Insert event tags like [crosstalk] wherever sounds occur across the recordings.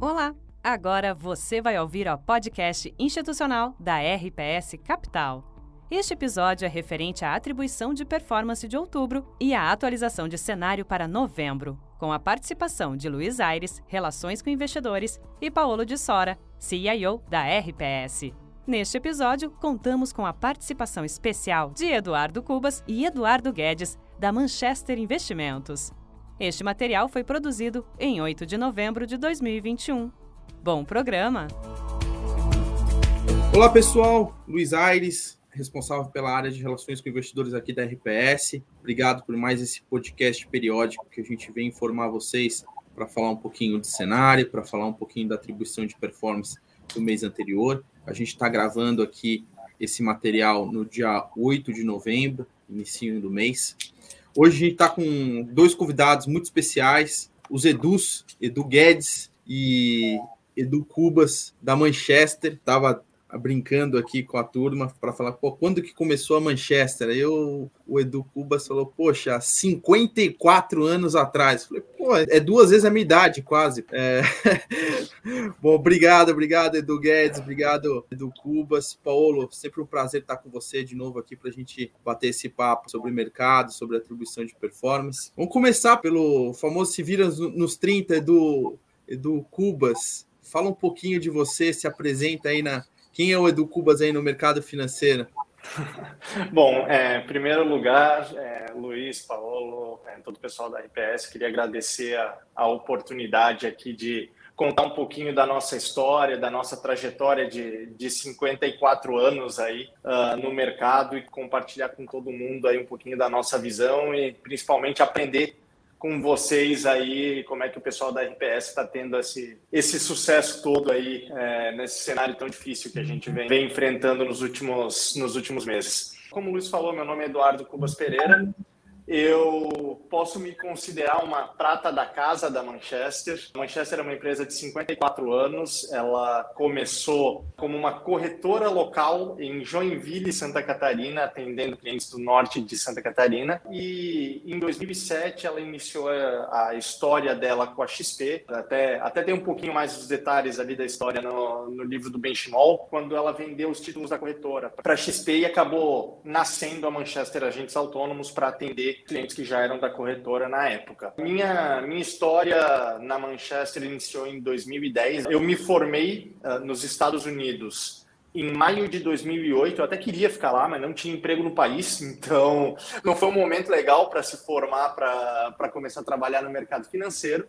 Olá! Agora você vai ouvir o podcast institucional da RPS Capital. Este episódio é referente à atribuição de performance de outubro e à atualização de cenário para novembro, com a participação de Luiz Aires, Relações com Investidores, e Paulo de Sora, CIO da RPS. Neste episódio, contamos com a participação especial de Eduardo Cubas e Eduardo Guedes, da Manchester Investimentos. Este material foi produzido em 8 de novembro de 2021. Bom programa! Olá pessoal, Luiz Aires, responsável pela área de relações com investidores aqui da RPS. Obrigado por mais esse podcast periódico que a gente vem informar vocês para falar um pouquinho de cenário, para falar um pouquinho da atribuição de performance do mês anterior. A gente está gravando aqui esse material no dia 8 de novembro, início do mês. Hoje a gente está com dois convidados muito especiais, os Edus, Edu Guedes e Edu Cubas, da Manchester. Estava brincando aqui com a turma para falar, pô, quando que começou a Manchester? Aí eu, o Edu Cubas falou, poxa, 54 anos atrás. Falei, pô, é duas vezes a minha idade, quase. É... [laughs] Bom, obrigado, obrigado, Edu Guedes, obrigado, Edu Cubas. Paulo, sempre um prazer estar com você de novo aqui para a gente bater esse papo sobre mercado, sobre atribuição de performance. Vamos começar pelo famoso Se Vira nos 30, Edu, Edu Cubas. Fala um pouquinho de você, se apresenta aí na, quem é o Edu Cubas aí no mercado financeiro? [laughs] Bom, é, em primeiro lugar, é, Luiz, Paulo, é, todo o pessoal da RPS, queria agradecer a, a, oportunidade aqui de contar um pouquinho da nossa história, da nossa trajetória de, de 54 anos aí uh, no mercado e compartilhar com todo mundo aí um pouquinho da nossa visão e principalmente aprender com vocês aí, como é que o pessoal da RPS está tendo esse, esse sucesso todo aí é, nesse cenário tão difícil que a gente vem, vem enfrentando nos últimos, nos últimos meses. Como o Luiz falou, meu nome é Eduardo Cubas Pereira, eu posso me considerar uma prata da casa da Manchester. A Manchester é uma empresa de 54 anos. Ela começou como uma corretora local em Joinville, Santa Catarina, atendendo clientes do norte de Santa Catarina. E em 2007 ela iniciou a história dela com a XP. Até, até tem um pouquinho mais dos detalhes ali da história no, no livro do Benchimol, quando ela vendeu os títulos da corretora para a XP e acabou nascendo a Manchester Agentes Autônomos para atender clientes que já eram da corretora na época. Minha, minha história na Manchester iniciou em 2010. Eu me formei uh, nos Estados Unidos em maio de 2008. Eu até queria ficar lá, mas não tinha emprego no país, [laughs] então não foi um momento legal para se formar, para começar a trabalhar no mercado financeiro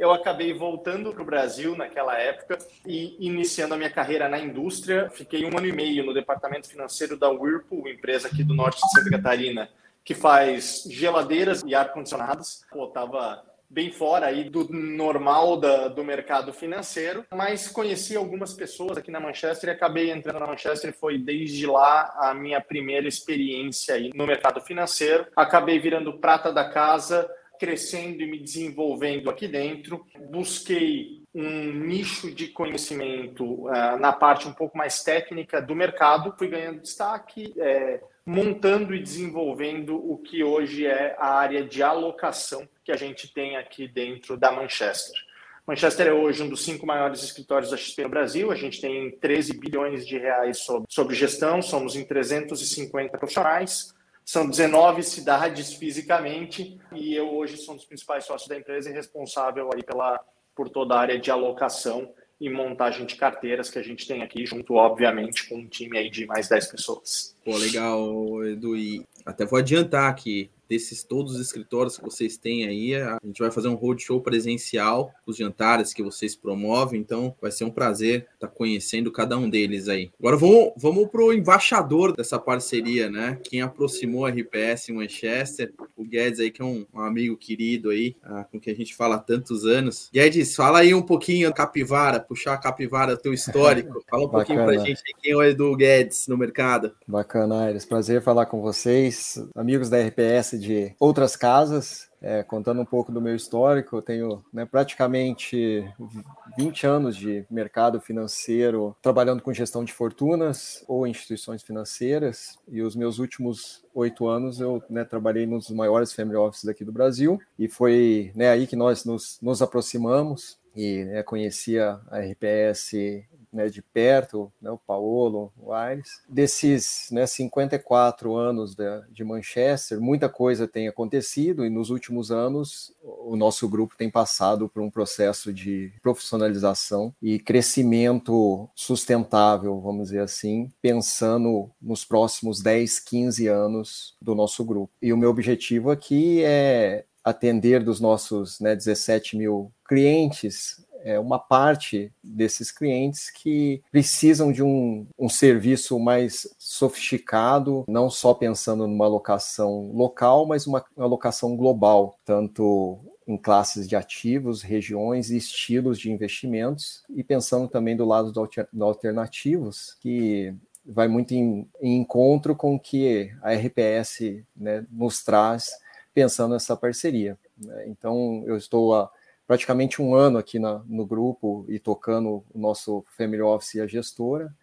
eu acabei voltando para o Brasil naquela época e iniciando a minha carreira na indústria. Fiquei um ano e meio no departamento financeiro da Whirlpool, empresa aqui do norte de Santa Catarina, que faz geladeiras e ar-condicionados. Pô, tava bem fora aí do normal da, do mercado financeiro, mas conheci algumas pessoas aqui na Manchester e acabei entrando na Manchester. Foi desde lá a minha primeira experiência aí no mercado financeiro. Acabei virando prata da casa, crescendo e me desenvolvendo aqui dentro. Busquei um nicho de conhecimento uh, na parte um pouco mais técnica do mercado, fui ganhando destaque. É, montando e desenvolvendo o que hoje é a área de alocação que a gente tem aqui dentro da Manchester. Manchester é hoje um dos cinco maiores escritórios da XP no Brasil. A gente tem 13 bilhões de reais sobre, gestão, somos em 350 profissionais, são 19 cidades fisicamente e eu hoje sou um dos principais sócios da empresa e responsável aí pela, por toda a área de alocação e montagem de carteiras que a gente tem aqui, junto, obviamente, com um time aí de mais 10 pessoas. Pô, legal, Edu. E até vou adiantar que desses todos os escritórios que vocês têm aí, a gente vai fazer um roadshow presencial, os jantares que vocês promovem, então vai ser um prazer estar tá conhecendo cada um deles aí. Agora vamos, vamos para o embaixador dessa parceria, né? Quem aproximou a RPS em Manchester, o Guedes aí, que é um, um amigo querido aí, ah, com quem a gente fala há tantos anos. Guedes, fala aí um pouquinho capivara, puxar a capivara teu histórico. [laughs] Fala um pouquinho para a gente quem é o Edu Guedes no mercado. Bacana, Aires. Prazer falar com vocês, amigos da RPS de outras casas. É, contando um pouco do meu histórico, eu tenho né, praticamente 20 anos de mercado financeiro trabalhando com gestão de fortunas ou instituições financeiras, e os meus últimos oito anos eu né, trabalhei nos maiores family offices aqui do Brasil, e foi né, aí que nós nos, nos aproximamos. e né, conhecia a RPS né, de perto, né, o Paolo, o Aires. Desses né, 54 anos de, de, Manchester, muita coisa tem acontecido e nos últimos anos o nosso grupo tem passado por um processo de profissionalização e crescimento sustentável, vamos dizer assim, pensando nos próximos 10, 15 anos do nosso grupo. E o meu objetivo aqui é atender dos nossos né, 17 mil clientes é, uma parte desses clientes que precisam de um, um serviço mais sofisticado, não só pensando numa alocação local, mas uma alocação global, tanto em classes de ativos, regiões e estilos de investimentos, e pensando também do lado do, alter, do alternativos, que vai muito em, em, encontro com o que a RPS né, nos traz pensando nessa parceria. Né. Então, eu estou a praticamente um ano aqui na, no grupo e tocando o nosso Family Office e a gestora.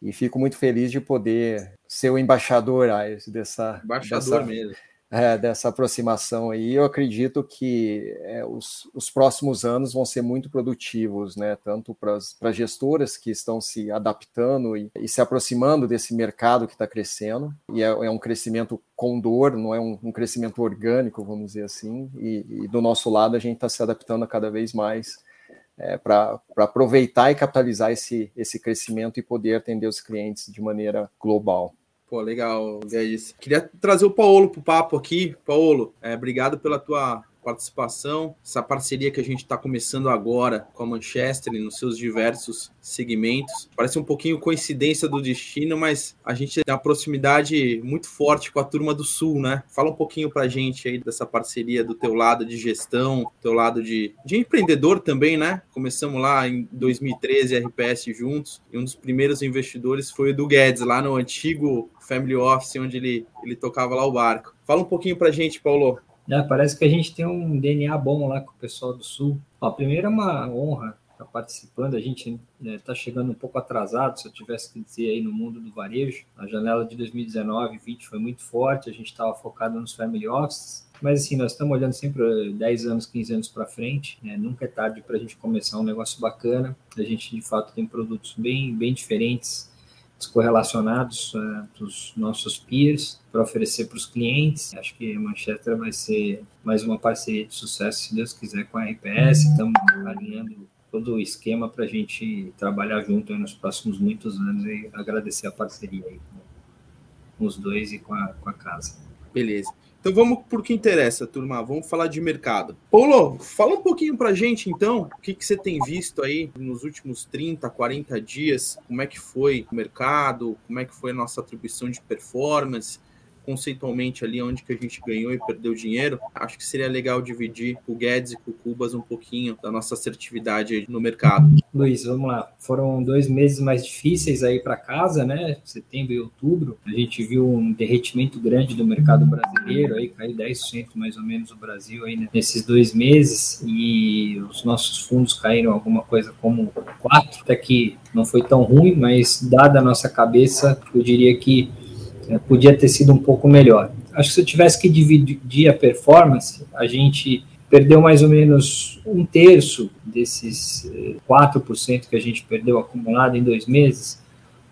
E fico muito feliz de poder ser o embaixador Aires, dessa. Embaixador dessa, mesmo é, dessa aproximação aí. Eu acredito que é, os, os, próximos anos vão ser muito produtivos, né? Tanto para as gestoras que estão se adaptando e, e, se aproximando desse mercado que está crescendo, e é, é, um crescimento com dor, não é um, um crescimento orgânico, vamos dizer assim, e, e do nosso lado a gente está se adaptando cada vez mais. É, para aproveitar e capitalizar esse, esse crescimento e poder atender os clientes de maneira global. Pô, legal, Guedes. Queria trazer o Paulo para o papo aqui. Paulo, é, obrigado pela tua participação, essa parceria que a gente está começando agora com a Manchester nos seus diversos segmentos. Parece um pouquinho coincidência do destino, mas a gente tem uma proximidade muito forte com a turma do Sul, né? Fala um pouquinho para a gente aí dessa parceria do teu lado de gestão, teu lado de, de empreendedor também, né? Começamos lá em 2013, RPS juntos, e um dos primeiros investidores foi o do Guedes, lá no antigo Family Office, onde ele, ele tocava lá o barco. Fala um pouquinho para a gente, Paulo. É, parece que a gente tem um DNA bom lá com o pessoal do Sul. Ó, primeiro é uma honra estar participando. A gente está né, chegando um pouco atrasado, se eu tivesse que dizer aí no mundo do varejo. A janela de 2019 e 20 foi muito forte, a gente estava focado nos family offices. Mas assim, nós estamos olhando sempre 10 anos, 15 anos para frente. Né? Nunca é tarde para a gente começar um negócio bacana. A gente de fato tem produtos bem, bem diferentes descorrelacionados uh, dos nossos peers para oferecer para os clientes. Acho que a Manchester vai ser mais uma parceria de sucesso, se Deus quiser, com a RPS. Estamos alinhando todo o esquema para a gente trabalhar junto nos próximos muitos anos e agradecer a parceria aí com os dois e com a, com a casa. Beleza. Então vamos por que interessa, turma. Vamos falar de mercado. Paulo, fala um pouquinho para gente, então, o que, que você tem visto aí nos últimos 30, 40 dias, como é que foi o mercado, como é que foi a nossa atribuição de performance, conceitualmente ali onde que a gente ganhou e perdeu dinheiro, acho que seria legal dividir o Guedes e com o Cubas um pouquinho da nossa assertividade no mercado. Luiz, vamos lá. Foram dois meses mais difíceis aí para casa, né? Setembro e outubro. A gente viu um derretimento grande do mercado brasileiro, aí caiu 10% mais ou menos o Brasil aí né? nesses dois meses e os nossos fundos caíram alguma coisa como 4, até que não foi tão ruim, mas dada a nossa cabeça, eu diria que podia ter sido um pouco melhor. Acho que se eu tivesse que dividir a performance, a gente perdeu mais ou menos um terço desses 4% eh, que a gente perdeu acumulado em dois meses.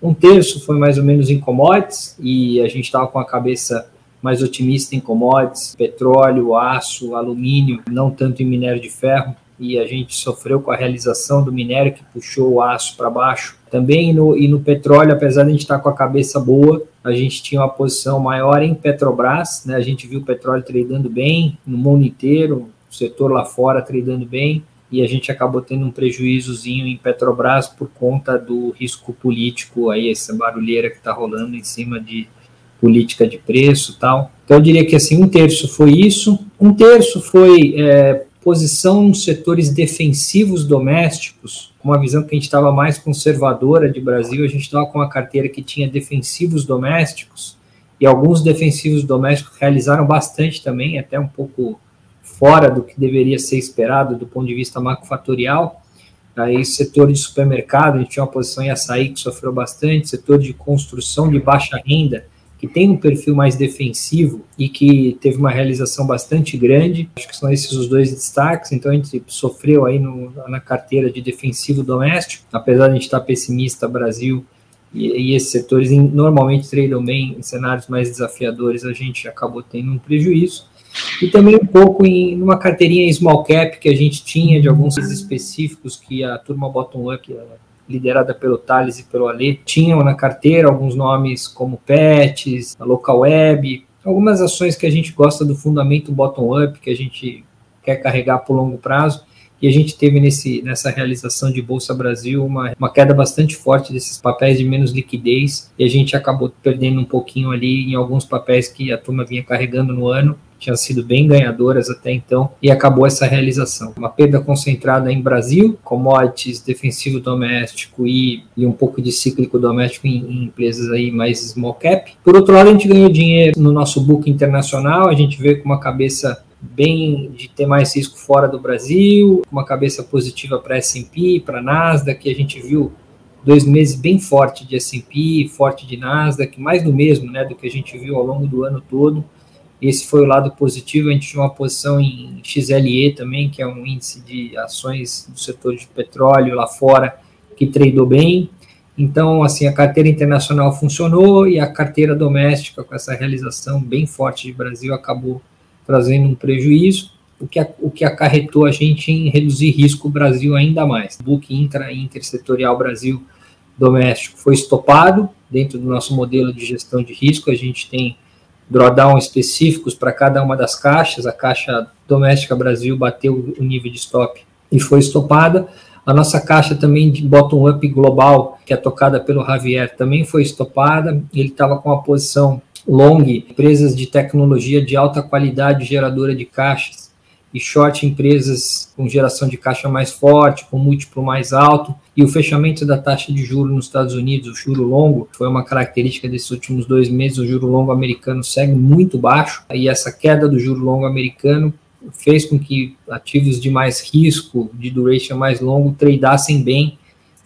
Um terço foi mais ou menos em commodities, e a gente estava com a cabeça mais otimista em commodities, petróleo, aço, alumínio, não tanto em minério de ferro e a gente sofreu com a realização do minério que puxou o aço para baixo. Também no, e no petróleo, apesar de a gente estar tá com a cabeça boa, a gente tinha uma posição maior em Petrobras, né? A gente viu o petróleo tradando bem no mundo inteiro, o setor lá fora tradando bem, e a gente acabou tendo um prejuízozinho em Petrobras por conta do risco político aí, essa barulheira que está rolando em cima de política de preço tal. Então eu diria que assim, um terço foi isso, um terço foi é, posição nos setores defensivos domésticos, uma visão que a gente estava mais conservadora de Brasil, a gente estava com uma carteira que tinha defensivos domésticos, e alguns defensivos domésticos realizaram bastante também, até um pouco fora do que deveria ser esperado do ponto de vista macrofatorial. Aí, setor de supermercado, a gente tinha uma posição em açaí que sofreu bastante, setor de construção de baixa renda, que tem um perfil mais defensivo e que teve uma realização bastante grande. Acho que são esses os dois destaques. Então a gente sofreu aí no, na carteira de defensivo doméstico, apesar de a gente estar pessimista, Brasil e, e esses setores em, normalmente tradam bem em cenários mais desafiadores, a gente acabou tendo um prejuízo. E também um pouco em uma carteirinha em small cap que a gente tinha de alguns específicos que a turma bottom up liderada pelo Thales e pelo Ale, tinham na carteira alguns nomes como Pets, a Local Web, algumas ações que a gente gosta do fundamento bottom-up, que a gente quer carregar por longo prazo. E a gente teve nesse, nessa realização de Bolsa Brasil uma, uma queda bastante forte desses papéis de menos liquidez, e a gente acabou perdendo um pouquinho ali em alguns papéis que a turma vinha carregando no ano tinham sido bem ganhadoras até então, e acabou essa realização. Uma perda concentrada em Brasil, commodities, defensivo doméstico e, e um pouco de cíclico doméstico em, em, empresas aí mais small cap. Por outro lado, a gente ganhou dinheiro no nosso book internacional, a gente veio com uma cabeça bem de ter mais risco fora do Brasil, uma cabeça positiva para S&P, para Nasdaq, que a gente viu dois meses bem forte de S&P, forte de Nasdaq, mais do mesmo, né, do que a gente viu ao longo do ano todo. Esse foi o lado positivo. A gente tinha uma posição em XLE também, que é um índice de ações do setor de petróleo lá fora, que tradou bem. Então, assim, a carteira internacional funcionou e a carteira doméstica, com essa realização bem forte de Brasil, acabou trazendo um prejuízo, o que, o que acarretou a gente em reduzir risco Brasil ainda mais. O book intra intersetorial Brasil doméstico foi estopado dentro do nosso modelo de gestão de risco. A gente tem drawdown específicos para cada uma das caixas. A caixa doméstica Brasil bateu o nível de stop e foi estopada. A nossa caixa também de bottom-up global, que é tocada pelo Javier, também foi estopada. Ele estava com a posição long, empresas de tecnologia de alta qualidade geradora de caixas e short empresas com geração de caixa mais forte, com múltiplo mais alto, e o fechamento da taxa de juro nos Estados Unidos, o juro longo, foi uma característica desses últimos dois meses, o juro longo americano segue muito baixo, e essa queda do juro longo americano fez com que ativos de mais risco, de duration mais longo, tradassem bem,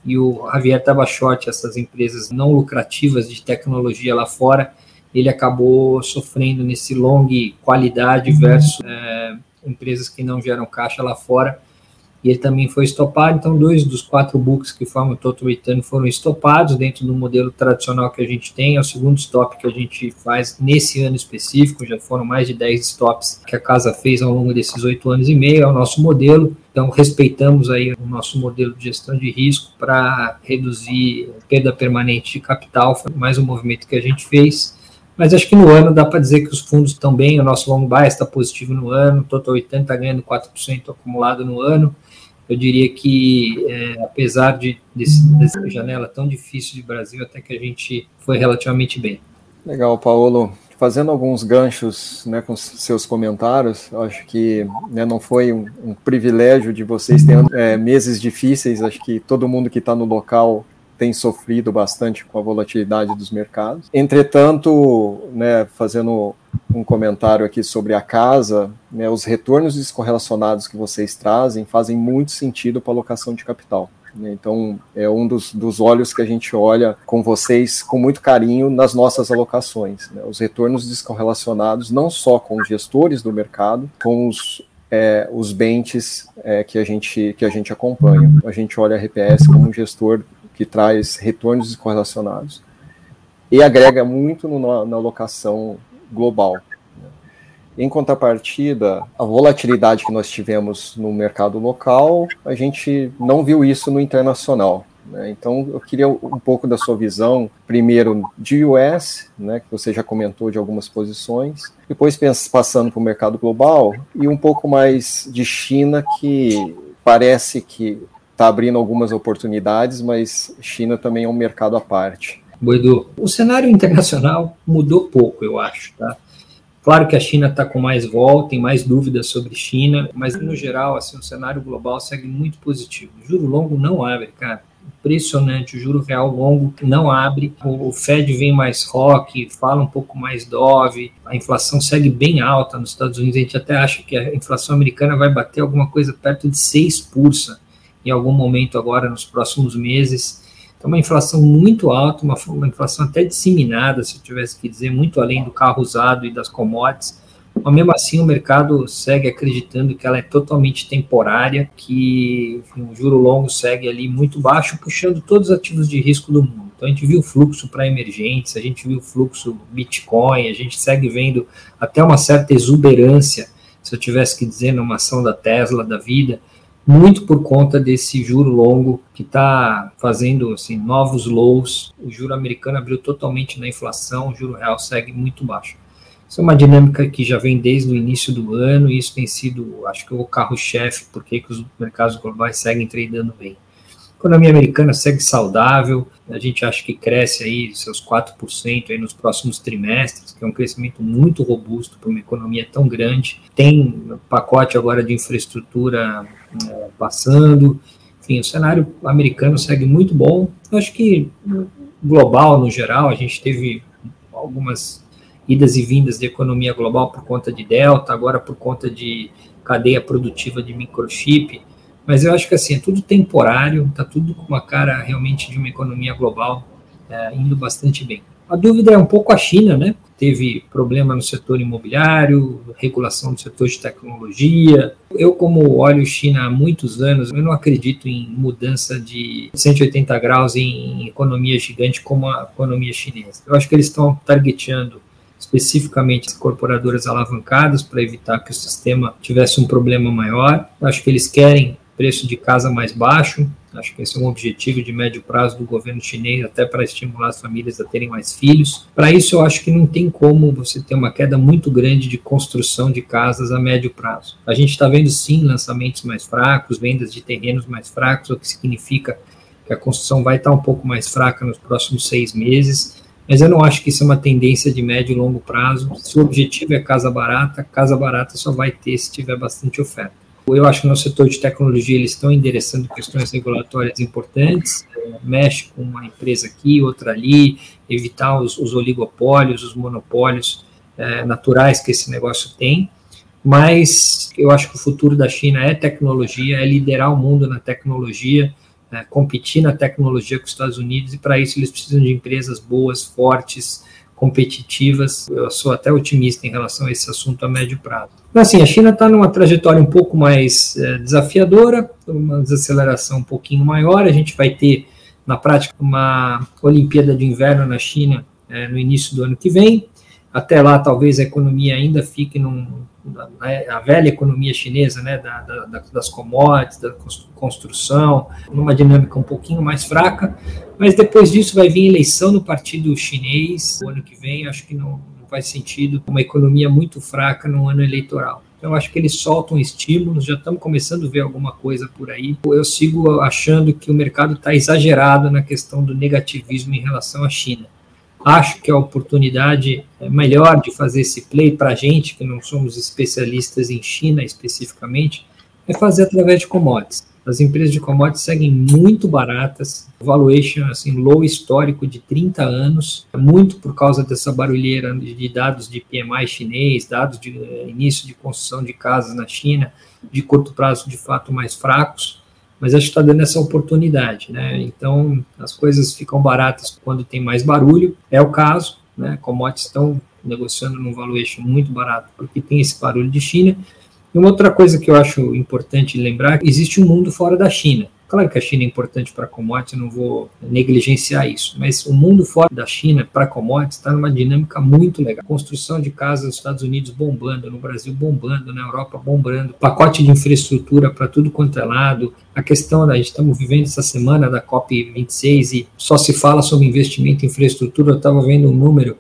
e o Javier estava short essas empresas não lucrativas de tecnologia lá fora, ele acabou sofrendo nesse long qualidade versus é, empresas que não geram caixa lá fora, e ele também foi estopado. Então, dois dos quatro books que formam o Total Return foram estopados dentro do modelo tradicional que a gente tem. É o segundo stop que a gente faz nesse ano específico. Já foram mais de 10 stops que a casa fez ao longo desses oito anos e meio. É o nosso modelo. Então, respeitamos aí o nosso modelo de gestão de risco para reduzir perda permanente de capital. Foi mais um movimento que a gente fez. Mas acho que no ano dá para dizer que os fundos estão bem, o nosso long buy está positivo no ano, Total 80 está ganhando 4% acumulado no ano. Eu diria que, é, apesar de desse, dessa janela tão difícil de Brasil, até que a gente foi relativamente bem. Legal, Paulo. Fazendo alguns ganchos né, com seus comentários, acho que né, não foi um, um, privilégio de vocês tendo é, meses difíceis. Acho que todo mundo que está no local tem sofrido bastante com a volatilidade dos mercados. Entretanto, né, fazendo um comentário aqui sobre a casa, né, os retornos descorrelacionados que vocês trazem fazem muito sentido para a alocação de capital. Né. Então, é um dos, dos olhos que a gente olha com vocês com muito carinho nas nossas alocações. Né? Os retornos descorrelacionados, não só com os gestores do mercado, com os, é, os benches é, que, a gente, que a gente acompanha. A gente olha a RPS como um gestor que traz retornos correlacionados e agrega muito no, na alocação global. Né? Em contrapartida, a volatilidade que nós tivemos no mercado local, a gente não viu isso no internacional. Né? Então, eu queria um pouco da sua visão, primeiro de US, né, que você já comentou de algumas posições, depois passando para o mercado global, e um pouco mais de China, que parece que está abrindo algumas oportunidades, mas China também é um mercado à parte. Boedu, o cenário internacional mudou pouco, eu acho, tá? Claro que a China está com mais volta, tem mais dúvidas sobre China, mas no geral, assim, o cenário global segue muito positivo. O juro longo não abre, cara. Impressionante, o juro real longo não abre. O Fed vem mais rock, fala um pouco mais dove. A inflação segue bem alta nos Estados Unidos. A gente até acha que a inflação americana vai bater alguma coisa perto de 6% em algum momento agora nos próximos meses. Então, uma inflação muito alta, uma, uma inflação até disseminada, se eu tivesse que dizer, muito além do carro usado e das commodities. Mas mesmo assim, o mercado segue acreditando que ela é totalmente temporária, que enfim, o juro longo segue ali muito baixo, puxando todos os ativos de risco do mundo. Então, a gente viu fluxo para emergentes, a gente viu fluxo Bitcoin, a gente segue vendo até uma certa exuberância, se eu tivesse que dizer, numa ação da Tesla da vida, muito por conta desse juro longo que está fazendo assim, novos lows. O juro americano abriu totalmente na inflação, o juro real segue muito baixo. Isso é uma dinâmica que já vem desde o início do ano e isso tem sido, acho que, o carro-chefe, porque que os mercados globais seguem tradando bem. Economia americana segue saudável, a gente acha que cresce aí seus 4% aí nos próximos trimestres, que é um crescimento muito robusto para uma economia tão grande. Tem pacote agora de infraestrutura é, passando, enfim, o cenário americano segue muito bom. Eu acho que global, no geral, a gente teve algumas idas e vindas de economia global por conta de Delta, agora por conta de cadeia produtiva de microchip, mas eu acho que assim, é tudo temporário, está tudo com uma cara realmente de uma economia global é, indo bastante bem. A dúvida é um pouco a China, né? Teve problema no setor imobiliário, regulação do setor de tecnologia. Eu, como olho China há muitos anos, eu não acredito em mudança de 180 graus em economia gigante como a economia chinesa. Eu acho que eles estão targeteando especificamente as incorporadoras alavancadas para evitar que o sistema tivesse um problema maior. Eu acho que eles querem preço de casa mais baixo. Acho que esse é um objetivo de médio prazo do governo chinês, até para estimular as famílias a terem mais filhos. Para isso, eu acho que não tem como você ter uma queda muito grande de construção de casas a médio prazo. A gente está vendo sim lançamentos mais fracos, vendas de terrenos mais fracos, o que significa que a construção vai estar um pouco mais fraca nos próximos seis meses. Mas eu não acho que isso é uma tendência de médio e longo prazo. Se o objetivo é casa barata, casa barata só vai ter se tiver bastante oferta. Eu acho que no setor de tecnologia eles estão endereçando questões regulatórias importantes, é, mexe com uma empresa aqui, outra ali, evitar os, os oligopólios, os monopólios é, naturais que esse negócio tem. Mas eu acho que o futuro da China é tecnologia, é liderar o mundo na tecnologia, é, competir na tecnologia com os Estados Unidos, e para isso eles precisam de empresas boas, fortes, competitivas. Eu sou até otimista em relação a esse assunto a médio prazo. Então, assim, a China está numa trajetória um pouco mais é, desafiadora, uma desaceleração um pouquinho maior. A gente vai ter, na prática, uma Olimpíada de Inverno na China é, no início do ano que vem. Até lá, talvez a economia ainda fique num, a velha economia chinesa, né, da, da, das commodities, da construção, numa dinâmica um pouquinho mais fraca, mas depois disso vai vir eleição no partido chinês, o ano que vem, acho que não, não faz sentido uma economia muito fraca no ano eleitoral. Então, acho que eles soltam estímulos, já estamos começando a ver alguma coisa por aí. Eu sigo achando que o mercado está exagerado na questão do negativismo em relação à China. Acho que a oportunidade é melhor de fazer esse play para a gente, que não somos especialistas em China especificamente, é fazer através de commodities. As empresas de commodities seguem muito baratas, valuation assim low histórico de 30 anos, muito por causa dessa barulheira de dados de PMI chinês, dados de eh, início de construção de casas na China, de curto prazo de fato mais fracos mas acho que está dando essa oportunidade, né? Então, as coisas ficam baratas quando tem mais barulho, é o caso, né? Commodities estão negociando num valuation muito barato porque tem esse barulho de China. E uma outra coisa que eu acho importante lembrar, existe um mundo fora da China. Claro que a China é importante para commodities, não vou negligenciar isso, mas o mundo fora da China para commodities está numa dinâmica muito legal. Construção de casas nos Estados Unidos bombando, no Brasil bombando, na Europa bombando, pacote de infraestrutura para tudo quanto é lado. A questão da gente estamos vivendo essa semana da COP 26 e só se fala sobre investimento em infraestrutura. Eu estava vendo um número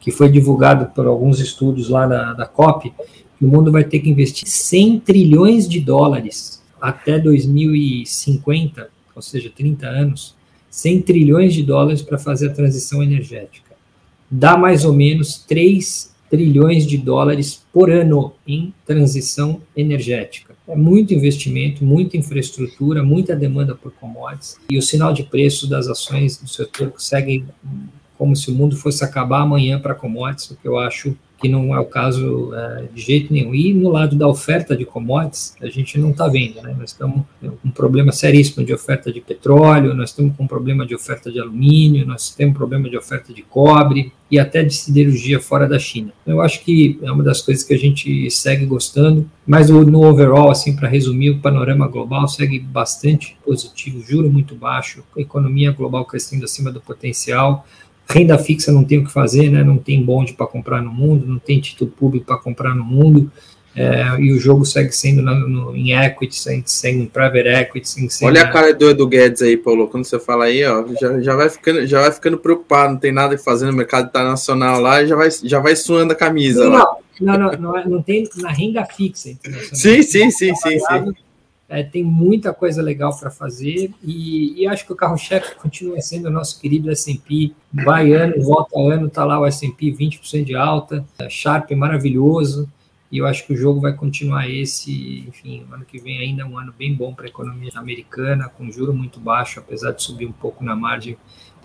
que foi divulgado por alguns estudos lá da, da COP, que o mundo vai ter que investir 100 trilhões de dólares até 2050, ou seja, 30 anos, 100 trilhões de dólares para fazer a transição energética. Dá mais ou menos 3 trilhões de dólares por ano em transição energética. É muito investimento, muita infraestrutura, muita demanda por commodities e o sinal de preço das ações do setor segue como se o mundo fosse acabar amanhã para commodities, o que eu acho que não é o caso é, de jeito nenhum. E no lado da oferta de commodities, a gente não está vendo, né? Nós estamos com um problema seríssimo de oferta de petróleo, nós estamos com um problema de oferta de alumínio, nós temos um problema de oferta de cobre e até de siderurgia fora da China. Eu acho que é uma das coisas que a gente segue gostando, mas no overall, assim, para resumir, o panorama global segue bastante positivo, juro muito baixo, economia global crescendo acima do potencial, Renda fixa não tem o que fazer, né? não tem bonde para comprar no mundo, não tem título público para comprar no mundo. É, e o jogo segue sendo no, no, em equity, sem, sem private equity, sem, sem Olha a cara do Edu Guedes aí, Paulo, quando você fala aí, ó, já, já, vai ficando, já vai ficando preocupado, não tem nada a fazer no mercado internacional lá, já vai, já vai suando a camisa não, lá. Não, não, não, não, tem na renda fixa. Sim, sim, sim, sim, sim. É, tem muita coisa legal para fazer e, e, acho que o carro-chefe continua sendo o nosso querido S&P. Vai ano, volta ano, está lá o S&P 20% de alta, é, Sharp maravilhoso e eu acho que o jogo vai continuar esse, enfim, ano que vem ainda é um ano bem bom para a economia americana, com juro muito baixo, apesar de subir um pouco na margem.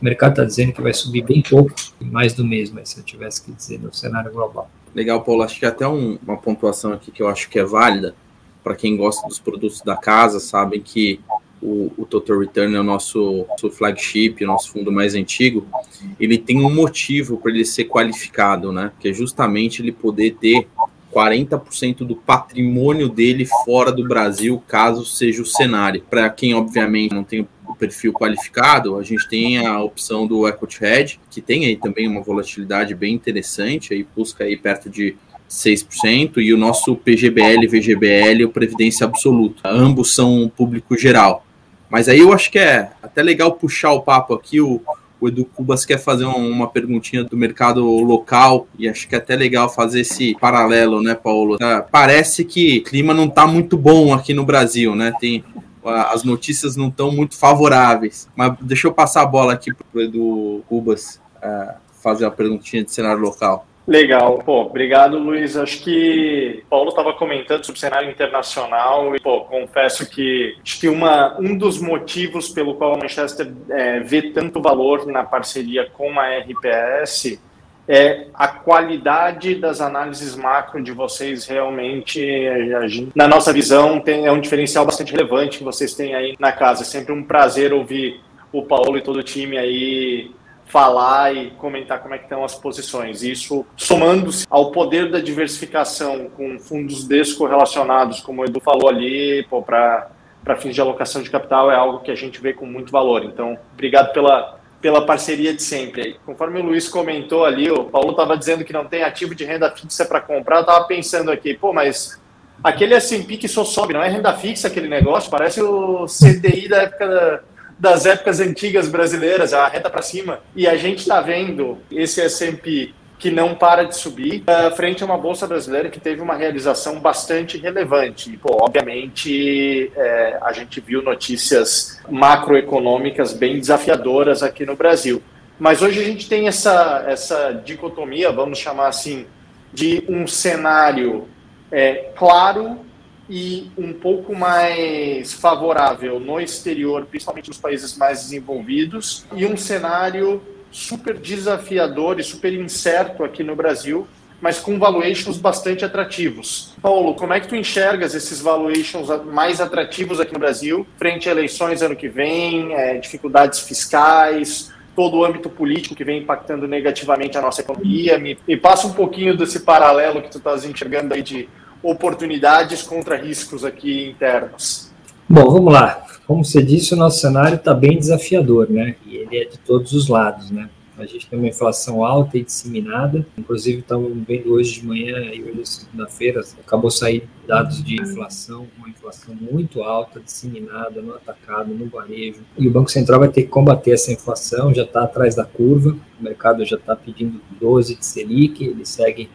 O mercado está dizendo que vai subir bem pouco, mais do mesmo, se eu tivesse que dizer no cenário global. Legal, Paulo. Acho que até um, uma pontuação aqui que eu acho que é válida para quem gosta dos produtos da casa, sabem que o, o Total Return é o nosso, nosso flagship, o nosso fundo mais antigo. Ele tem um motivo para ele ser qualificado, né? Que é justamente ele poder ter 40% do patrimônio dele fora do Brasil, caso seja o cenário. Para quem, obviamente, não tem o perfil qualificado, a gente tem a opção do Equity Hedge, que tem aí também uma volatilidade bem interessante, aí busca aí perto de 6%, e o nosso PGBL e VGBL, o Previdência Absoluta. Ambos são público geral. Mas aí eu acho que é até legal puxar o papo aqui. O, o Edu Cubas quer fazer uma perguntinha do mercado local, e acho que é até legal fazer esse paralelo, né, Paulo? Uh, parece que o clima não está muito bom aqui no Brasil, né? Tem as notícias não estão muito favoráveis. Mas deixa eu passar a bola aqui para o Edu Cubas uh, fazer uma perguntinha de cenário local. Legal, pô, obrigado Luiz. Acho que Paulo estava comentando sobre o cenário internacional e, pô, confesso que acho que uma, um dos motivos pelo qual a Manchester é, vê tanto valor na parceria com a RPS é a qualidade das análises macro de vocês realmente, na nossa visão, tem, é um diferencial bastante relevante que vocês têm aí na casa. É sempre um prazer ouvir o Paulo e todo o time aí falar e comentar como é que estão as posições. Isso, somando-se ao poder da diversificação com fundos descorrelacionados, como o Edu falou ali, para fins de alocação de capital, é algo que a gente vê com muito valor. Então, obrigado pela, pela parceria de sempre. Conforme o Luiz comentou ali, o Paulo estava dizendo que não tem ativo de renda fixa para comprar, eu estava pensando aqui, pô, mas aquele S&P que só sobe, não é renda fixa aquele negócio, parece o CDI da época da das épocas antigas brasileiras, a reta para cima. E a gente está vendo esse S&P que não para de subir, uh, frente a uma bolsa brasileira que teve uma realização bastante relevante. E, pô, obviamente, é, a gente viu notícias macroeconômicas bem desafiadoras aqui no Brasil. Mas hoje a gente tem essa, essa dicotomia, vamos chamar assim, de um cenário é, claro e um pouco mais favorável no exterior, principalmente nos países mais desenvolvidos, e um cenário super desafiador e super incerto aqui no Brasil, mas com valuations bastante atrativos. Paulo, como é que tu enxergas esses valuations mais atrativos aqui no Brasil, frente a eleições ano que vem, é, dificuldades fiscais, todo o âmbito político que vem impactando negativamente a nossa economia? Me, me passa um pouquinho desse paralelo que tu estás enxergando aí de oportunidades contra riscos aqui internos? Bom, vamos lá. Como você disse, o nosso cenário está bem desafiador, né? E ele é de todos os lados, né? A gente tem uma inflação alta e disseminada. Inclusive, estamos vendo hoje de manhã e hoje, segunda-feira, acabou sair dados de inflação, uma inflação muito alta, disseminada no atacado, no varejo. E o Banco Central vai ter que combater essa inflação, já está atrás da curva. O mercado já está pedindo 12 de Selic, ele segue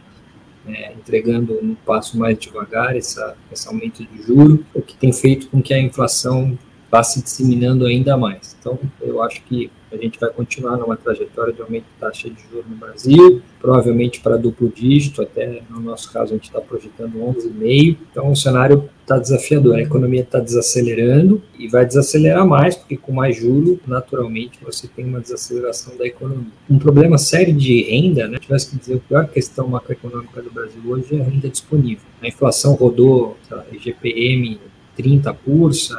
é, entregando um passo mais devagar essa, esse aumento de juro, o que tem feito com que a inflação vá se disseminando ainda mais. Então, eu acho que a gente vai continuar numa trajetória de aumento de taxa de juros no Brasil, provavelmente para duplo dígito, até no nosso caso a gente está projetando 11,5. Então, o cenário está desafiador, a economia está desacelerando e vai desacelerar mais, porque com mais juros, naturalmente, você tem uma desaceleração da economia. Um problema sério de renda, né, tivesse que dizer, a pior questão macroeconômica do Brasil hoje é a renda disponível. A inflação rodou, lá, IGPM 30 pulsa,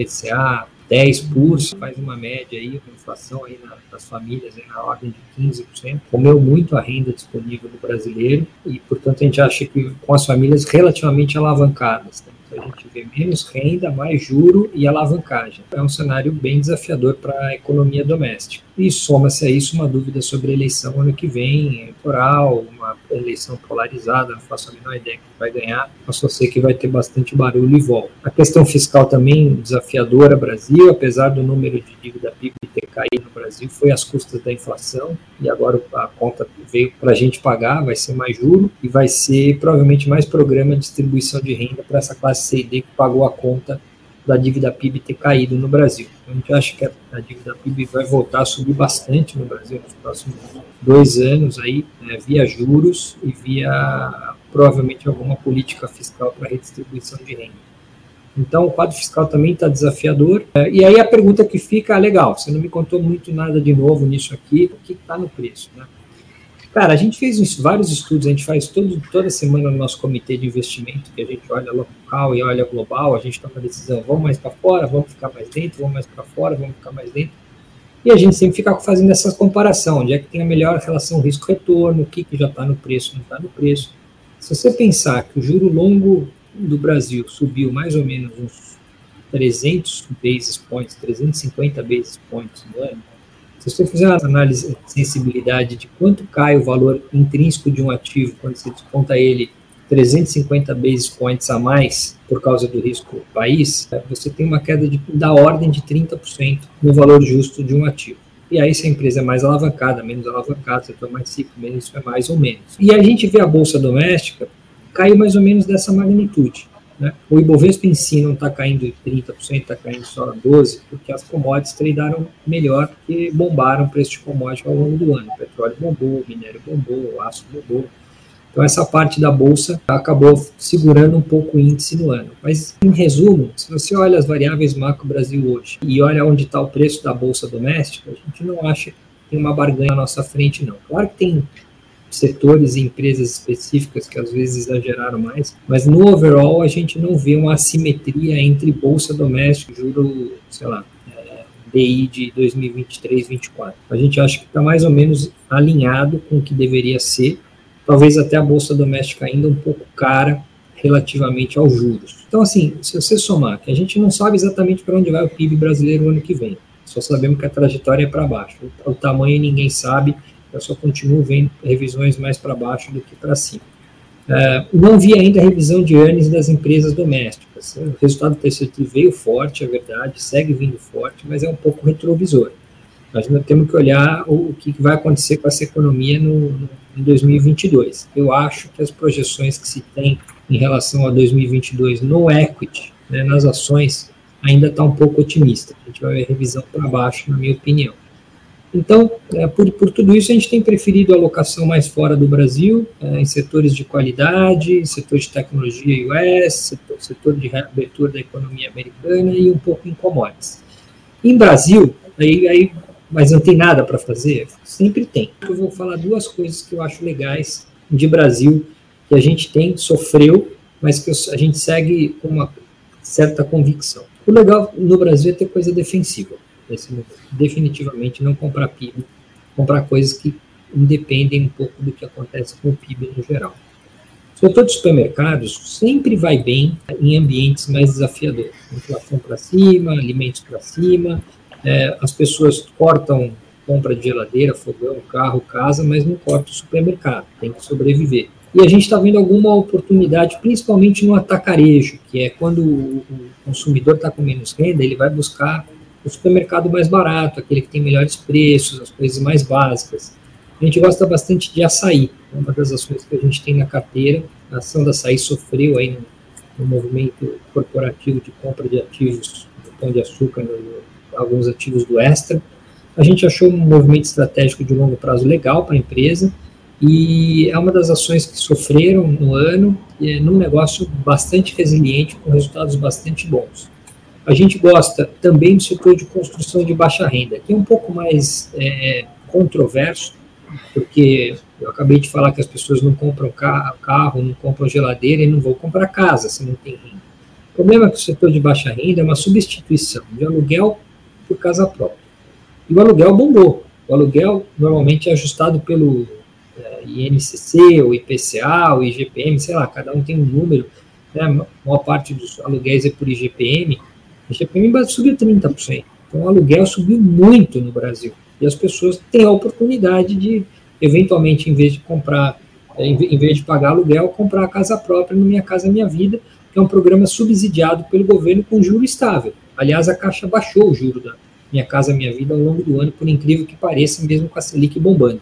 IPCA 10 por faz uma média aí, uma inflação aí na, das famílias aí na ordem de 15%, comeu muito a renda disponível do brasileiro e, portanto, a gente acha que com as famílias relativamente alavancadas. Né? Então, a gente vê menos renda, mais juro e alavancagem. É um cenário bem desafiador para a economia doméstica. E soma-se a isso uma dúvida sobre a eleição ano que vem, eleitoral, uma eleição polarizada, não faço a menor ideia que vai ganhar, mas só sei que vai ter bastante barulho e volta. A questão fiscal também desafiadora Brasil, apesar do número de dívida PIB ter caído no Brasil, foi às custas da inflação, e agora a conta veio para a gente pagar, vai ser mais juro, e vai ser provavelmente mais programa de distribuição de renda para essa classe C e D que pagou a conta da dívida PIB ter caído no Brasil. A gente acha que a dívida PIB vai voltar a subir bastante no Brasil nos próximos dois anos aí, né, via juros e via provavelmente alguma política fiscal para redistribuição de renda. Então, o quadro fiscal também está desafiador. É, e aí a pergunta que fica, ah, legal, você não me contou muito nada de novo nisso aqui, o que está no preço? Né? Cara, a gente fez vários estudos, a gente faz todo, toda semana no nosso comitê de investimento, que a gente olha local e olha global, a gente toma a decisão, vamos mais para fora, vamos ficar mais dentro, vamos mais para fora, vamos ficar mais dentro. E a gente sempre fica fazendo essa comparação, onde é que tem a melhor relação risco-retorno, o que, que já está no preço, não está no preço. Se você pensar que o juro longo do Brasil subiu mais ou menos uns 300 basis points, 350 basis points no ano, se você fizer uma análise de sensibilidade de quanto cai o valor intrínseco de um ativo quando você desconta ele 350 basis points a mais por causa do risco país, você tem uma queda de, da ordem de 30% no valor justo de um ativo. E aí, se a empresa é mais alavancada, menos alavancada, setor mais ciclo, menos é mais ou menos. E a gente vê a bolsa doméstica caiu mais ou menos dessa magnitude. Né? O Ibovespa em si não está caindo 30%, está caindo só 12%, porque as commodities tradearam melhor que bombaram o preço de commodities ao longo do ano. O petróleo bombou, o minério bombou, o aço bombou. Então, essa parte da bolsa acabou segurando um pouco o índice no ano. Mas, em resumo, se você olha as variáveis macro Brasil hoje e olha onde está o preço da bolsa doméstica, a gente não acha que tem uma barganha na nossa frente, não. Claro que tem setores e empresas específicas que às vezes exageraram mais, mas no overall a gente não vê uma assimetria entre bolsa doméstica e juro, sei lá, é, DI de 2023-24. A gente acha que está mais ou menos alinhado com o que deveria ser, talvez até a bolsa doméstica ainda um pouco cara relativamente aos juros. Então, assim, se você somar, que a gente não sabe exatamente para onde vai o PIB brasileiro no ano que vem, só sabemos que a trajetória é para baixo. O, o tamanho ninguém sabe, eu só continuo vendo revisões mais para baixo do que para cima. Uh, não vi ainda a revisão de earnings das empresas domésticas. O resultado do terceiro veio forte, é verdade, segue vindo forte, mas é um pouco retrovisor. Nós temos que olhar o, o, que vai acontecer com essa economia no, no, em 2022. Eu acho que as projeções que se tem em relação a 2022 no equity, né, nas ações, ainda está um pouco otimista. A gente vai ver revisão para baixo, na minha opinião. Então, é, por, por, tudo isso, a gente tem preferido a alocação mais fora do Brasil, é, em setores de qualidade, setor de tecnologia US, setor, setor de reabertura da economia americana e um pouco em commodities. Em Brasil, aí, aí mas não tem nada para fazer? Sempre tem. Eu vou falar duas coisas que eu acho legais de Brasil, que a gente tem, sofreu, mas que a gente segue com uma certa convicção. O legal no Brasil é ter coisa defensiva momento. Definitivamente não comprar PIB, comprar coisas que independem um pouco do que acontece com o PIB no geral. O setor de supermercados sempre vai bem em ambientes mais desafiadores. Inflação para cima, alimentos para cima, é, as pessoas cortam compra de geladeira, fogão, carro, casa, mas não cortam o supermercado, tem que sobreviver. E a gente está vendo alguma oportunidade, principalmente no atacarejo, que é quando o consumidor está com menos renda, ele vai buscar o supermercado mais barato, aquele que tem melhores preços, as coisas mais básicas. A gente gosta bastante de açaí, é uma das ações que a gente tem na carteira. A ação da açaí sofreu aí no, no movimento corporativo de compra de ativos Pão de Açúcar, no, alguns ativos do Extra. A gente achou um movimento estratégico de longo prazo legal para a empresa e é uma das ações que sofreram no ano, é, num negócio bastante resiliente, com resultados bastante bons. A gente gosta também do setor de construção de baixa renda, que é um pouco mais é, controverso, porque eu acabei de falar que as pessoas não compram carro, não compram geladeira e não vão comprar casa se não tem renda. O problema é que o setor de baixa renda é uma substituição de aluguel por casa própria. E o aluguel bombou. O aluguel normalmente é ajustado pelo é, INCC, o IPCA, o IGPM, sei lá, cada um tem um número. Né? A maior parte dos aluguéis é por IGPM. O IGPM subiu 30%. Então o aluguel subiu muito no Brasil. E as pessoas têm a oportunidade de, eventualmente, em vez de comprar, é, em vez de pagar aluguel, comprar a casa própria no Minha Casa Minha Vida, que é um programa subsidiado pelo governo com juro estável. Aliás, a Caixa baixou o juro da Minha Casa Minha Vida ao longo do ano, por incrível que pareça, mesmo com a Selic bombando.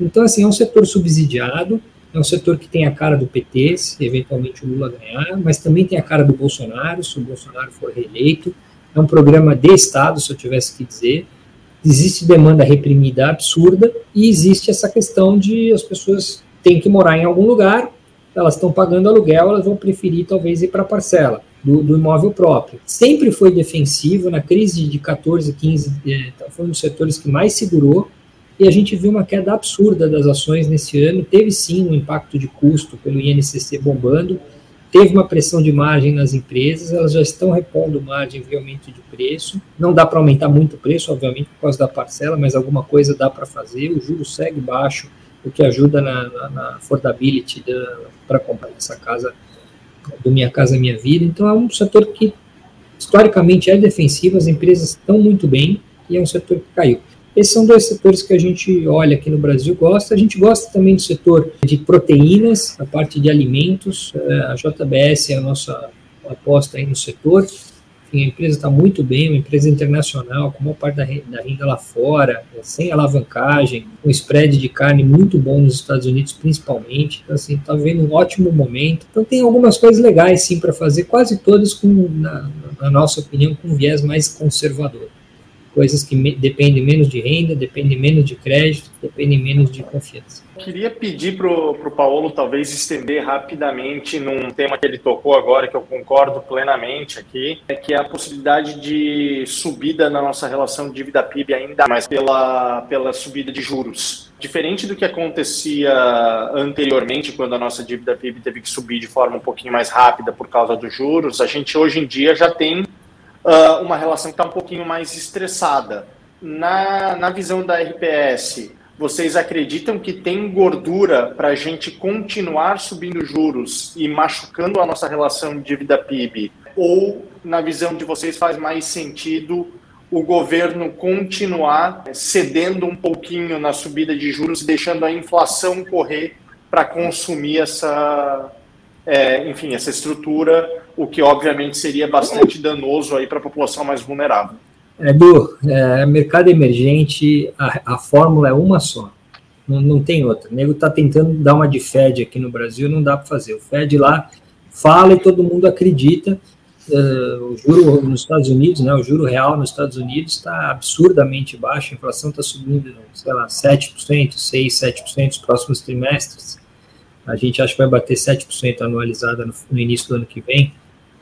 Então, assim, é um setor subsidiado, é um setor que tem a cara do PT, se eventualmente o Lula ganhar, mas também tem a cara do Bolsonaro, se o Bolsonaro for reeleito. É um programa de Estado, se eu tivesse que dizer. Existe demanda reprimida absurda e existe essa questão de as pessoas têm que morar em algum lugar, elas estão pagando aluguel, elas vão preferir talvez ir para a parcela do, do, imóvel próprio. Sempre foi defensivo, na crise de 14, 15, eh, foi um dos setores que mais segurou, e a gente viu uma queda absurda das ações nesse ano. Teve sim um impacto de custo pelo INCC bombando, teve uma pressão de margem nas empresas, elas já estão repondo margem via aumento de preço. Não dá para aumentar muito o preço, obviamente, por causa da parcela, mas alguma coisa dá para fazer. O juro segue baixo, o que ajuda na, na, na affordability para comprar essa casa do Minha Casa Minha Vida. Então é um setor que historicamente é defensivo, as empresas estão muito bem e é um setor que caiu. Esses são dois setores que a gente olha aqui no Brasil gosta. A gente gosta também do setor de proteínas, a parte de alimentos. É, a JBS é a nossa aposta aí no setor. Enfim, a empresa está muito bem, uma empresa internacional, com uma parte da renda, lá fora, sem alavancagem, um spread de carne muito bom nos Estados Unidos, principalmente. Então, assim, está vendo um ótimo momento. Então, tem algumas coisas legais, sim, para fazer, quase todas, com, na, na nossa opinião, com viés mais conservador coisas que me, dependem menos de renda, dependem menos de crédito, dependem menos de confiança. Queria pedir para o Paulo talvez estender rapidamente num tema que ele tocou agora, que eu concordo plenamente aqui, é que é a possibilidade de subida na nossa relação dívida PIB ainda mais pela, pela subida de juros. Diferente do que acontecia anteriormente, quando a nossa dívida PIB teve que subir de forma um pouquinho mais rápida por causa dos juros, a gente hoje em dia já tem uh, uma relação que está um pouquinho mais estressada. Na, na visão da RPS, vocês acreditam que tem gordura para a gente continuar subindo juros e machucando a nossa relação dívida-PIB? Ou, na visão de vocês, faz mais sentido o governo continuar cedendo um pouquinho na subida de juros, deixando a inflação correr para consumir essa, é, enfim, essa estrutura, o que obviamente seria bastante danoso aí para a população mais vulnerável. Edu, é, mercado emergente, a, a, fórmula é uma só, não, não tem outra. O nego está tentando dar uma de Fed aqui no Brasil, não dá para fazer. O Fed lá fala e todo mundo acredita. Uh, o juro nos Estados Unidos, né, o juro real nos Estados Unidos está absurdamente baixo, a inflação está subindo, sei lá, 7%, 6%, 7% nos próximos trimestres a gente acha que vai bater 7% anualizada no, no, início do ano que vem,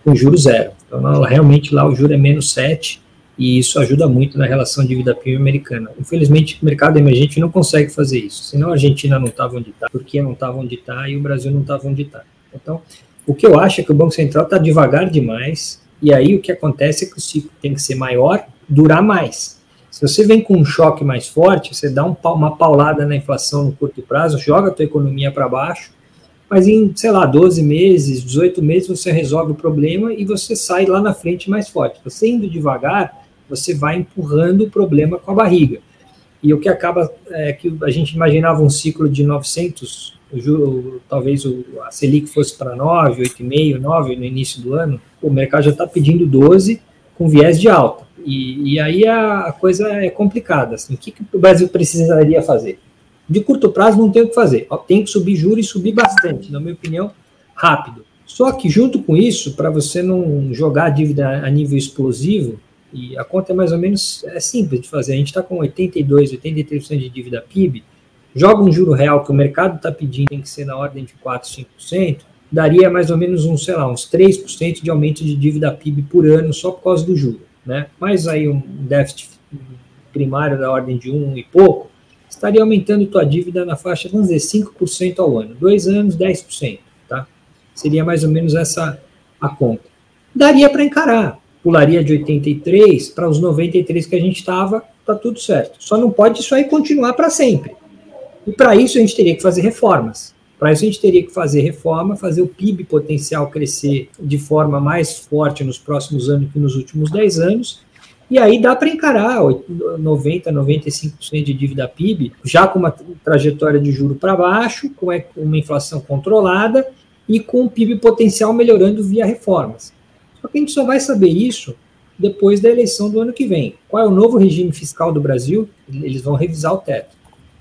com juro zero. Então, realmente lá o juro é menos 7, e isso ajuda muito na relação dívida PIB americana. Infelizmente, o mercado emergente não consegue fazer isso, senão a Argentina não estava onde está, a Turquia não estava onde está e o Brasil não estava onde está. Então, o que eu acho é que o Banco Central está devagar demais, e aí o que acontece é que o ciclo tem que ser maior, durar mais. Se você vem com um choque mais forte, você dá um, uma paulada na inflação no curto prazo, joga a tua economia para baixo, mas em, sei lá, 12 meses, 18 meses, você resolve o problema e você sai lá na frente mais forte. Você indo devagar, você vai empurrando o problema com a barriga. E o que acaba é que a gente imaginava um ciclo de 900, o, talvez o, a Selic fosse para 9, 8,5, 9 no início do ano, o mercado já está pedindo 12 com viés de alta. E, e aí a, a, coisa é complicada. Assim, o que, que o Brasil precisaria fazer? De curto prazo não tem o que fazer. Tem que subir juros e subir bastante, na minha opinião, rápido. Só que, junto com isso, para você não jogar a dívida a nível explosivo, e a conta é mais ou menos é simples de fazer, a gente está com 82, 83% de dívida PIB, joga um juro real que o mercado está pedindo, tem que ser na ordem de 4, 5%, daria mais ou menos uns, sei lá, uns 3% de aumento de dívida PIB por ano só por causa do juro, né? Mais aí um déficit primário da ordem de 1 e pouco, estaria aumentando tua dívida na faixa, vamos dizer, 5% ao ano. Dois anos, 10%, tá? Seria mais ou menos essa a conta. Daria para encarar. Pularia de 83 para os 93 que a gente estava, tá tudo certo. Só não pode isso aí continuar para sempre. E para isso a gente teria que fazer reformas. Para isso a gente teria que fazer reforma, fazer o PIB potencial crescer de forma mais forte nos próximos anos que nos últimos 10 anos. E aí dá para encarar 90, 95% de dívida PIB, já com uma trajetória de juro para baixo, com uma inflação controlada e com o PIB potencial melhorando via reformas. Só que a gente só vai saber isso depois da eleição do ano que vem. Qual é o novo regime fiscal do Brasil? Eles vão revisar o teto.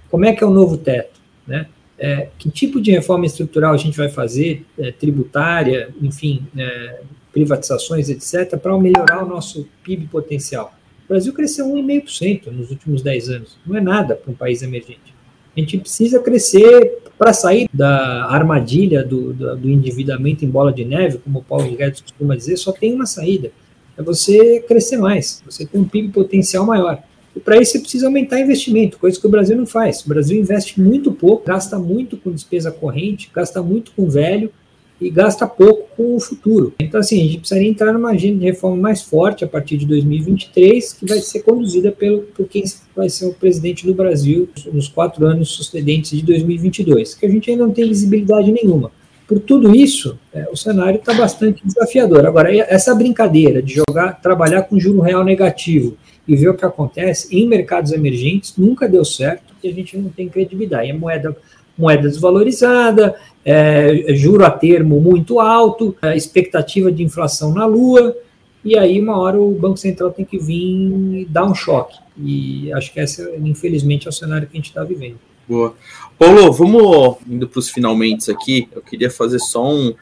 Como é que é o novo teto? Né? É, que tipo de reforma estrutural a gente vai fazer, é, tributária, enfim, é, privatizações, etc., para melhorar o nosso PIB potencial? O Brasil cresceu 1,5% nos últimos 10 anos. Não é nada para um país emergente. A gente precisa crescer para sair da armadilha do, do, do, endividamento em bola de neve, como o Paulo Guedes costuma dizer, só tem uma saída. É você crescer mais, você ter um PIB potencial maior. E para isso você precisa aumentar investimento, coisa que o Brasil não faz. O Brasil investe muito pouco, gasta muito com despesa corrente, gasta muito com velho e gasta pouco com o futuro. Então, assim, a gente precisaria entrar numa agenda de reforma mais forte a partir de 2023, que vai ser conduzida pelo, por quem vai ser o presidente do Brasil nos quatro anos sucedentes de 2022, que a gente ainda não tem visibilidade nenhuma. Por tudo isso, é, o cenário está bastante desafiador. Agora, essa brincadeira de jogar, trabalhar com juro real negativo e ver o que acontece em mercados emergentes nunca deu certo, porque a gente não tem credibilidade. É moeda, moeda desvalorizada, é, juro a termo muito alto, é, expectativa de inflação na lua, e aí uma hora o Banco Central tem que vir e dar um choque. E acho que esse, infelizmente, é o cenário que a gente está vivendo. Boa. Paulo, vamos indo para os finalmente aqui. Eu queria fazer só um,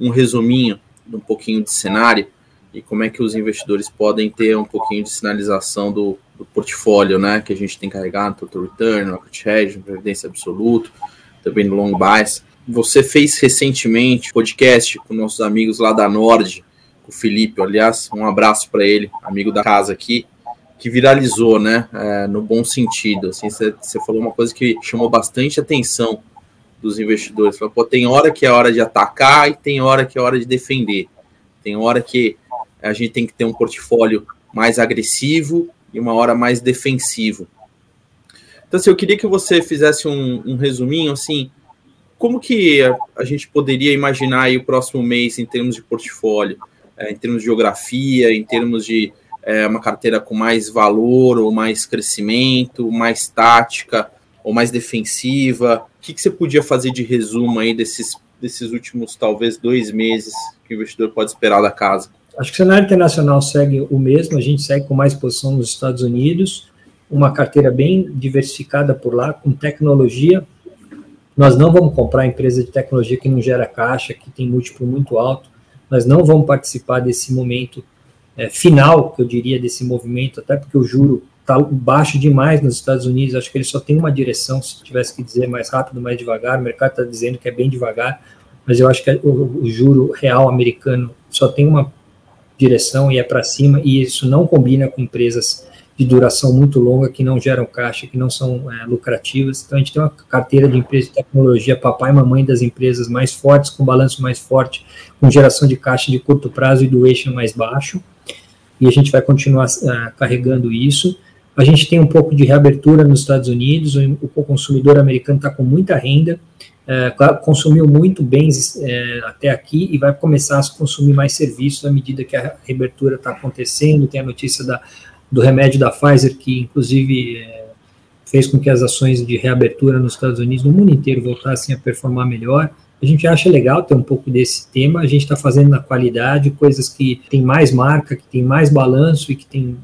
um resuminho de um pouquinho de cenário e como é que os investidores podem ter um pouquinho de sinalização do, do portfólio, né, que a gente tem carregado, total return, equity hedge, previdência absoluto, também no long bias. Você fez recentemente podcast com nossos amigos lá da Nord, o Felipe, aliás, um abraço para ele, amigo da casa aqui, que viralizou, né, é, no bom sentido. Assim, você falou uma coisa que chamou bastante atenção dos investidores. Falou, pô, tem hora que é hora de atacar e tem hora que é hora de defender. Tem hora que a gente tem que ter um portfólio mais agressivo e uma hora mais defensivo. Então, assim, eu queria que você fizesse um, um resuminho, assim, como que a, a, gente poderia imaginar o próximo mês em termos de portfólio, é, em termos de geografia, em termos de é, uma carteira com mais valor ou mais crescimento, mais tática ou mais defensiva? O que, que você podia fazer de resumo aí desses, desses últimos, talvez, dois meses que o investidor pode esperar da casa? Acho que o cenário internacional segue o mesmo, a gente segue com mais posição nos Estados Unidos, uma carteira bem diversificada por lá, com tecnologia. Nós não vamos comprar empresa de tecnologia que não gera caixa, que tem múltiplo muito alto. Nós não vamos participar desse momento é, final, que eu diria, desse movimento, até porque o juro está baixo demais nos Estados Unidos. Acho que ele só tem uma direção, se tivesse que dizer mais rápido, mais devagar. O mercado está dizendo que é bem devagar, mas eu acho que o, o juro real americano só tem uma direção e é para cima, e isso não combina com empresas de duração muito longa que não geram caixa, que não são é, lucrativas. Então a gente tem uma carteira de empresas de tecnologia, papai e mamãe das empresas mais fortes, com balanço mais forte, com geração de caixa de curto prazo e do eixo mais baixo. E a gente vai continuar uh, carregando isso. A gente tem um pouco de reabertura nos Estados Unidos, o, o consumidor americano está com muita renda, é, consumiu muito bens é, até aqui e vai começar a consumir mais serviços à medida que a reabertura está acontecendo. Tem a notícia da, do remédio da Pfizer, que inclusive é, fez com que as ações de reabertura nos Estados Unidos, no mundo inteiro, voltassem a performar melhor. A gente acha legal ter um pouco desse tema, a gente está fazendo na qualidade coisas que tem mais marca, que tem mais balanço e que tem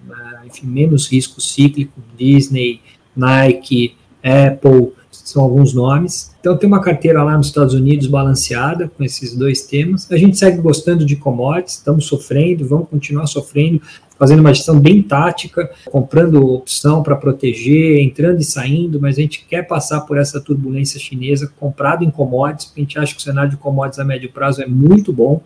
enfim, menos risco cíclico, Disney, Nike, Apple, são alguns nomes. Então, tem uma carteira lá nos Estados Unidos balanceada com esses dois temas. A gente segue gostando de commodities, estamos sofrendo, vamos continuar sofrendo, fazendo uma gestão bem tática, comprando opção para proteger, entrando e saindo, mas a gente quer passar por essa turbulência chinesa comprado em commodities, porque a gente acha que o cenário de commodities a médio prazo é muito bom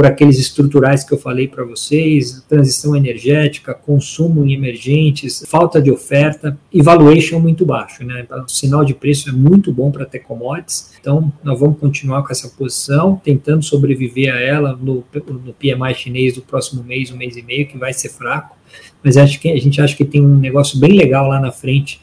por aqueles estruturais que eu falei para vocês, transição energética, consumo em emergentes, falta de oferta e valuation muito baixo, né? Então, o sinal de preço é muito bom para ter commodities, então nós vamos continuar com essa posição, tentando sobreviver a ela no, no PMI chinês do próximo mês, um mês e meio, que vai ser fraco, mas acho que a gente acha que tem um negócio bem legal lá na frente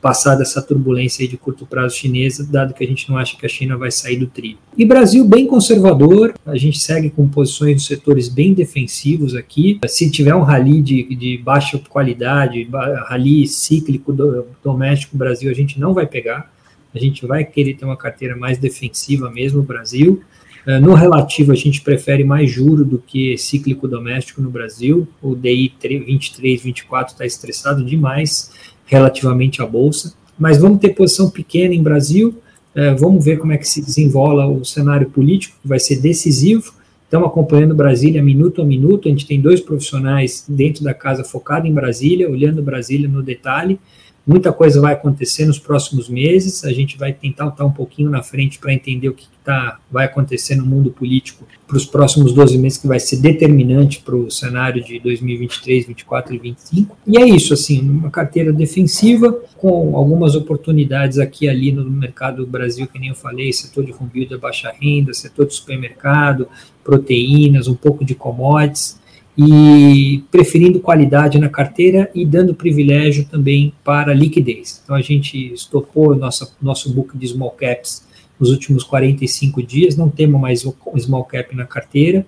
passar dessa turbulência de curto prazo chinesa, dado que a gente não acha que a China vai sair do trilho. E Brasil bem conservador, a gente segue com posições dos setores bem defensivos aqui. Se tiver um rally de, de baixa qualidade, rally cíclico do, doméstico Brasil, a gente não vai pegar. A gente vai querer ter uma carteira mais defensiva mesmo, Brasil. Eh, no relativo, a gente prefere mais juro do que cíclico doméstico no Brasil. O DI 23, 24 está estressado demais relativamente à Bolsa, mas vamos ter posição pequena em Brasil, é, vamos ver como é que se desenrola o cenário político, que vai ser decisivo. Estamos acompanhando Brasília minuto a minuto. A gente tem dois profissionais dentro da casa focados em Brasília, olhando Brasília no detalhe. Muita coisa vai acontecer nos próximos meses. A gente vai tentar estar um pouquinho na frente para entender o que tá, vai acontecer no mundo político para os próximos 12 meses, que vai ser determinante para o cenário de 2023, 2024 e 2025. E é isso, assim, uma carteira defensiva com algumas oportunidades aqui e ali no mercado do Brasil, que nem eu falei, setor de home builder, baixa renda, setor de supermercado, proteínas, um pouco de commodities e preferindo qualidade na carteira e dando privilégio também para liquidez. Então a gente estopou nossa, nosso book de small caps nos últimos 45 dias, não temos mais small cap na carteira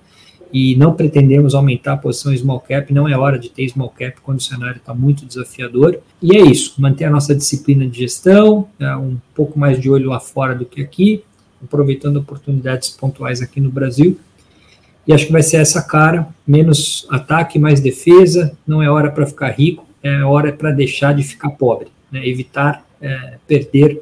e não pretendemos aumentar a posição small cap, não é hora de ter small cap quando o cenário está muito desafiador. E é isso, manter a nossa disciplina de gestão, é um pouco mais de olho lá fora do que aqui, aproveitando oportunidades pontuais aqui no Brasil e acho que vai ser essa cara, menos ataque, mais defesa. Não é hora para ficar rico, é hora para deixar de ficar pobre, né? evitar é, perder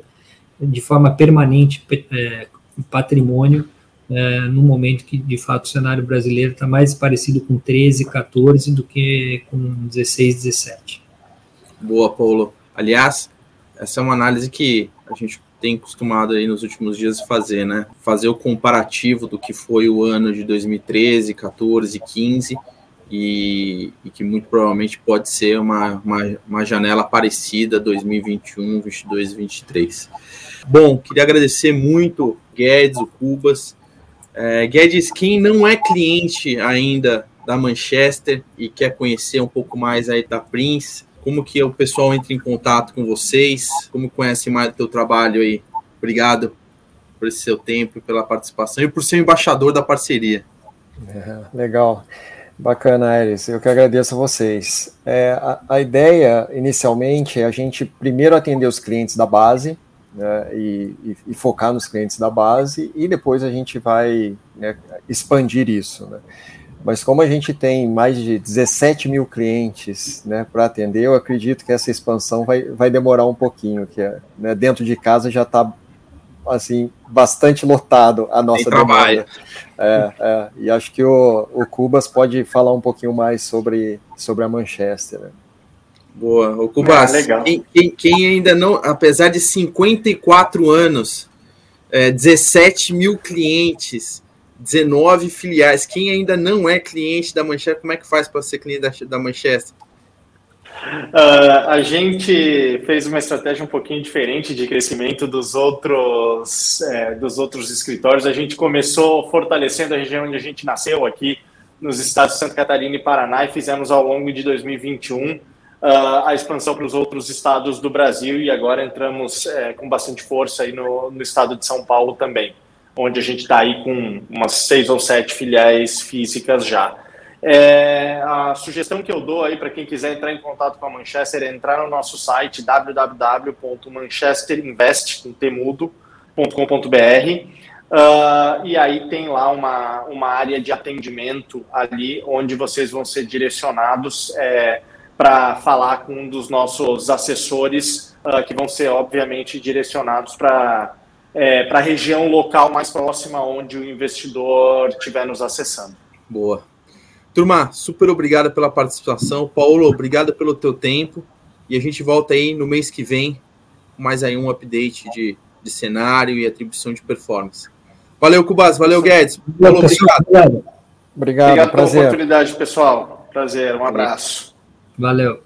de forma permanente é, patrimônio é, no momento que de fato o cenário brasileiro está mais parecido com 13, 14 do que com 16, 17. Boa, Paulo. Aliás, essa é uma análise que a gente tem costumado aí nos últimos dias fazer, né? Fazer o comparativo do que foi o ano de 2013, 14, 15 e, e que muito provavelmente pode ser uma, uma, uma janela parecida 2021, 22, 23. Bom, queria agradecer muito Guedes, o Cubas. É, Guedes, quem não é cliente ainda da Manchester e quer conhecer um pouco mais aí da Prince, como que o pessoal entra em contato com vocês? Como conhece mais do teu trabalho aí? Obrigado por esse seu tempo, pela participação e por ser embaixador da parceria. É, legal. Bacana, Eris. Eu que agradeço a vocês. É, a, a, ideia, inicialmente, é a gente primeiro atender os clientes da base né, e, e, e, focar nos clientes da base e depois a gente vai né, expandir isso. Né. Mas como a gente tem mais de 17 mil clientes né, para atender, eu acredito que essa expansão vai, vai demorar um pouquinho, que é, né, dentro de casa já está assim bastante lotado a nossa demanda. É, é, e acho que o, o Cubas pode falar um pouquinho mais sobre, sobre a Manchester. Né? Boa, o Cubas, ah, quem, quem, quem, ainda não, apesar de 54 anos, é, 17 mil clientes, 19 filiais. Quem ainda não é cliente da Manchester, como é que faz para ser cliente da, da Manchester? Uh, a gente fez uma estratégia um pouquinho diferente de crescimento dos outros, é, dos outros escritórios. A gente começou fortalecendo a região onde a gente nasceu, aqui nos estados de Santa Catarina e Paraná, e fizemos ao longo de 2021 uh, ah, a expansão para os outros estados do Brasil, e agora entramos é, com bastante força aí no, no estado de São Paulo também onde a gente está aí com umas seis ou sete filiais físicas já. É, a sugestão que eu dou aí para quem quiser entrar em contato com a Manchester é entrar no nosso site www.manchesterinvest.com.br uh, e aí tem lá uma, uma área de atendimento ali onde vocês vão ser direcionados é, para falar com um dos nossos assessores, uh, que vão ser, obviamente, direcionados para é, para a região local mais próxima onde o investidor estiver nos acessando. Boa. Turma, super obrigado pela participação. Paulo, obrigado pelo teu tempo. E a gente volta aí no mês que vem, mais aí um update de, de cenário e atribuição de performance. Valeu, Cubas. Valeu, Guedes. Paulo, obrigado. Obrigado, obrigado prazer. pela oportunidade, pessoal. Prazer, um abraço. Valeu.